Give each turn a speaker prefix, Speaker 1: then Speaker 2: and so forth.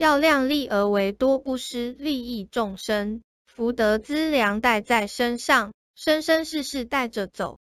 Speaker 1: 要量力而为多不失利益众生。福德资粮带在身上生生世世带着走。